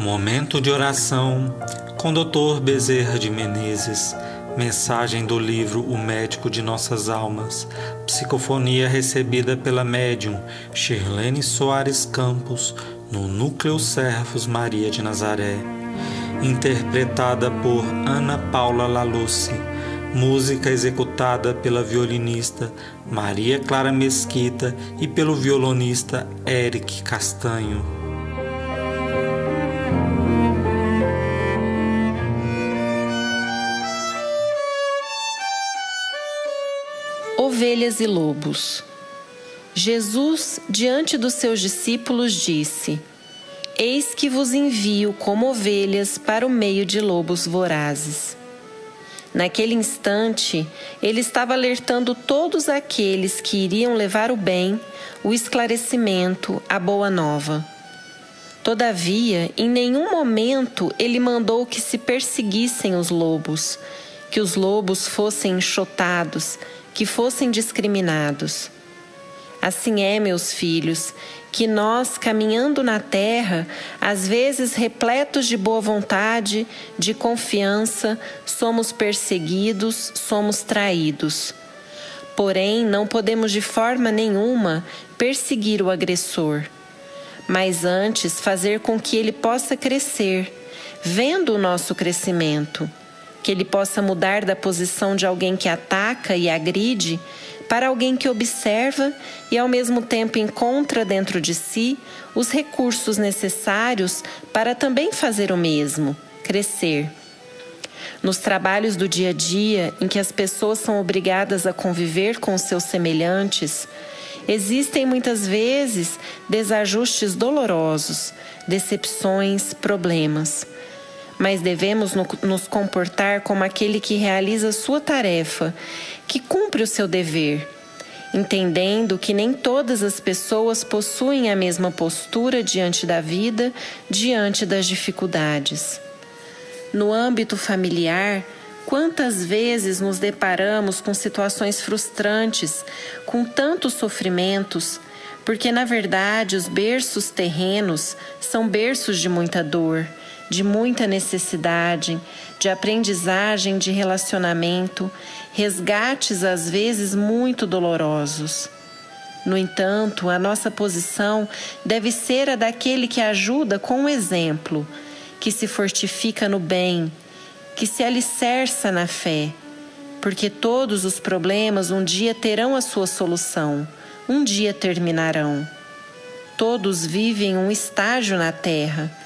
Momento de oração com Dr. Bezerra de Menezes. Mensagem do livro O Médico de Nossas Almas. Psicofonia recebida pela médium Shirlene Soares Campos no Núcleo Servos Maria de Nazaré. Interpretada por Ana Paula Laluce. Música executada pela violinista Maria Clara Mesquita e pelo violonista Eric Castanho. Ovelhas e lobos. Jesus, diante dos seus discípulos, disse: Eis que vos envio como ovelhas para o meio de lobos vorazes. Naquele instante, ele estava alertando todos aqueles que iriam levar o bem, o esclarecimento, a boa nova. Todavia, em nenhum momento ele mandou que se perseguissem os lobos, que os lobos fossem enxotados, que fossem discriminados. Assim é, meus filhos, que nós, caminhando na terra, às vezes repletos de boa vontade, de confiança, somos perseguidos, somos traídos. Porém, não podemos de forma nenhuma perseguir o agressor, mas antes fazer com que ele possa crescer, vendo o nosso crescimento que ele possa mudar da posição de alguém que ataca e agride para alguém que observa e ao mesmo tempo encontra dentro de si os recursos necessários para também fazer o mesmo, crescer. Nos trabalhos do dia a dia, em que as pessoas são obrigadas a conviver com seus semelhantes, existem muitas vezes desajustes dolorosos, decepções, problemas mas devemos nos comportar como aquele que realiza sua tarefa, que cumpre o seu dever, entendendo que nem todas as pessoas possuem a mesma postura diante da vida, diante das dificuldades. No âmbito familiar, quantas vezes nos deparamos com situações frustrantes, com tantos sofrimentos, porque na verdade os berços terrenos são berços de muita dor de muita necessidade, de aprendizagem, de relacionamento, resgates às vezes muito dolorosos. No entanto, a nossa posição deve ser a daquele que ajuda com o exemplo, que se fortifica no bem, que se alicerça na fé, porque todos os problemas um dia terão a sua solução, um dia terminarão. Todos vivem um estágio na terra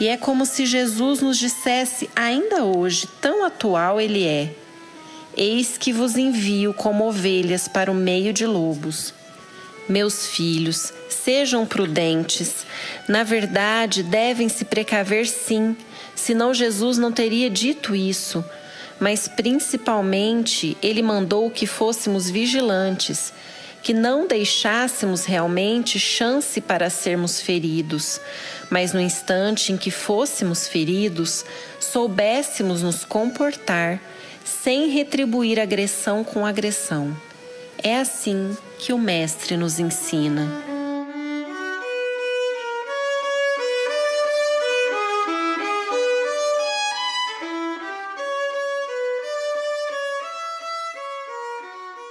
e é como se Jesus nos dissesse, ainda hoje, tão atual ele é: Eis que vos envio como ovelhas para o meio de lobos. Meus filhos, sejam prudentes. Na verdade, devem se precaver sim, senão Jesus não teria dito isso. Mas principalmente, ele mandou que fôssemos vigilantes que não deixássemos realmente chance para sermos feridos, mas no instante em que fôssemos feridos, soubéssemos nos comportar sem retribuir agressão com agressão. É assim que o Mestre nos ensina.